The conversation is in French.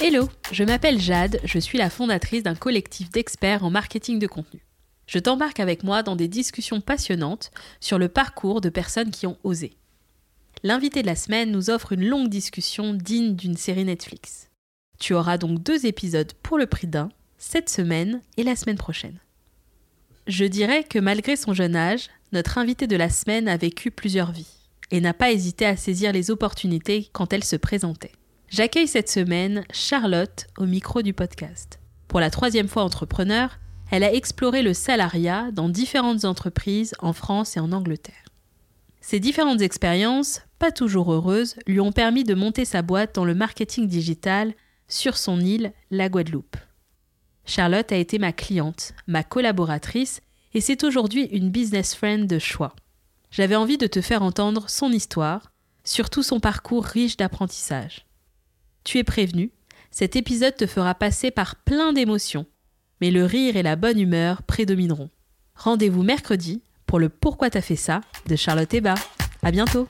Hello, je m'appelle Jade, je suis la fondatrice d'un collectif d'experts en marketing de contenu. Je t'embarque avec moi dans des discussions passionnantes sur le parcours de personnes qui ont osé. L'invité de la semaine nous offre une longue discussion digne d'une série Netflix. Tu auras donc deux épisodes pour le prix d'un, cette semaine et la semaine prochaine. Je dirais que malgré son jeune âge, notre invité de la semaine a vécu plusieurs vies et n'a pas hésité à saisir les opportunités quand elles se présentaient. J'accueille cette semaine Charlotte au micro du podcast. Pour la troisième fois entrepreneur, elle a exploré le salariat dans différentes entreprises en France et en Angleterre. Ces différentes expériences, pas toujours heureuses, lui ont permis de monter sa boîte dans le marketing digital sur son île, la Guadeloupe. Charlotte a été ma cliente, ma collaboratrice, et c'est aujourd'hui une business friend de choix. J'avais envie de te faire entendre son histoire, surtout son parcours riche d'apprentissage. Tu es prévenu, cet épisode te fera passer par plein d'émotions, mais le rire et la bonne humeur prédomineront. Rendez-vous mercredi pour le Pourquoi t'as fait ça de Charlotte Eba. À bientôt!